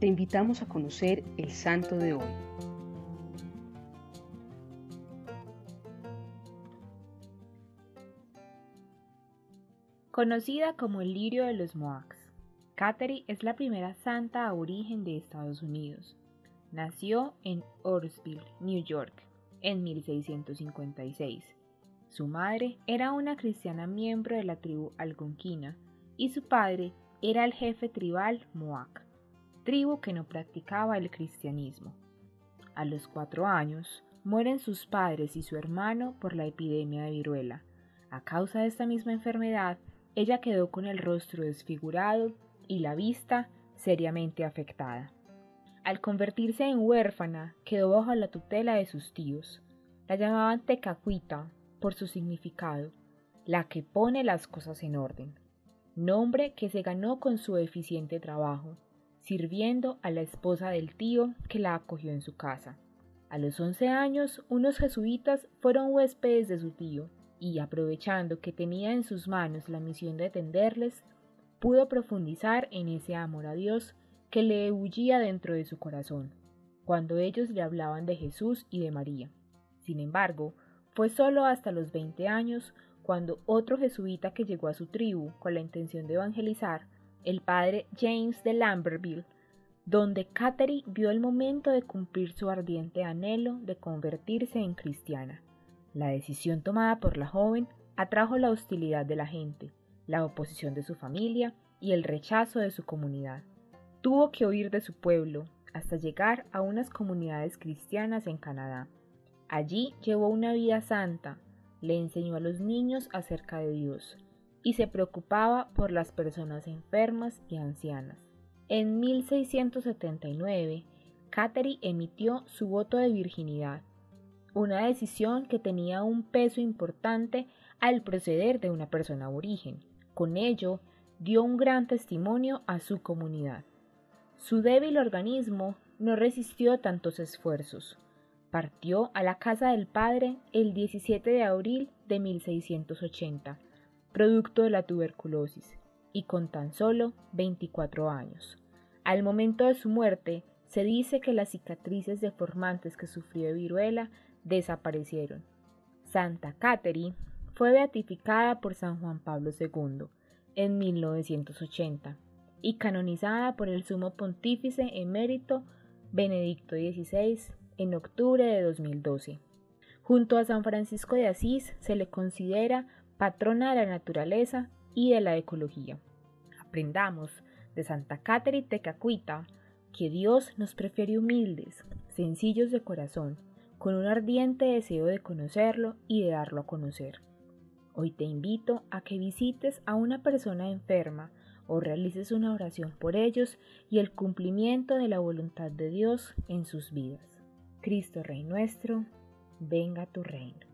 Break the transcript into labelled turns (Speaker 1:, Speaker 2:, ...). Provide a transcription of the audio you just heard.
Speaker 1: te invitamos a conocer el santo de hoy.
Speaker 2: Conocida como el lirio de los Mohawks, Kateri es la primera santa aborigen de Estados Unidos. Nació en Oroville, New York, en 1656. Su madre era una cristiana miembro de la tribu algonquina y su padre era el jefe tribal Mohawk tribu que no practicaba el cristianismo. A los cuatro años, mueren sus padres y su hermano por la epidemia de viruela. A causa de esta misma enfermedad, ella quedó con el rostro desfigurado y la vista seriamente afectada. Al convertirse en huérfana, quedó bajo la tutela de sus tíos. La llamaban Tecacuita por su significado, la que pone las cosas en orden, nombre que se ganó con su eficiente trabajo sirviendo a la esposa del tío que la acogió en su casa. A los once años, unos jesuitas fueron huéspedes de su tío, y aprovechando que tenía en sus manos la misión de atenderles, pudo profundizar en ese amor a Dios que le ebullía dentro de su corazón, cuando ellos le hablaban de Jesús y de María. Sin embargo, fue solo hasta los veinte años cuando otro jesuita que llegó a su tribu con la intención de evangelizar el padre James de Lamberville, donde Catherine vio el momento de cumplir su ardiente anhelo de convertirse en cristiana. La decisión tomada por la joven atrajo la hostilidad de la gente, la oposición de su familia y el rechazo de su comunidad. Tuvo que huir de su pueblo hasta llegar a unas comunidades cristianas en Canadá. Allí llevó una vida santa, le enseñó a los niños acerca de Dios, y se preocupaba por las personas enfermas y ancianas. En 1679, Catherine emitió su voto de virginidad, una decisión que tenía un peso importante al proceder de una persona aborigen. Con ello, dio un gran testimonio a su comunidad. Su débil organismo no resistió tantos esfuerzos. Partió a la casa del padre el 17 de abril de 1680 producto de la tuberculosis, y con tan solo 24 años. Al momento de su muerte, se dice que las cicatrices deformantes que sufrió de viruela desaparecieron. Santa Catherine fue beatificada por San Juan Pablo II en 1980 y canonizada por el sumo pontífice emérito Benedicto XVI en octubre de 2012. Junto a San Francisco de Asís se le considera patrona de la naturaleza y de la ecología. Aprendamos de Santa Catherine Tecacuita que Dios nos prefiere humildes, sencillos de corazón, con un ardiente deseo de conocerlo y de darlo a conocer. Hoy te invito a que visites a una persona enferma o realices una oración por ellos y el cumplimiento de la voluntad de Dios en sus vidas. Cristo Rey nuestro, venga tu reino.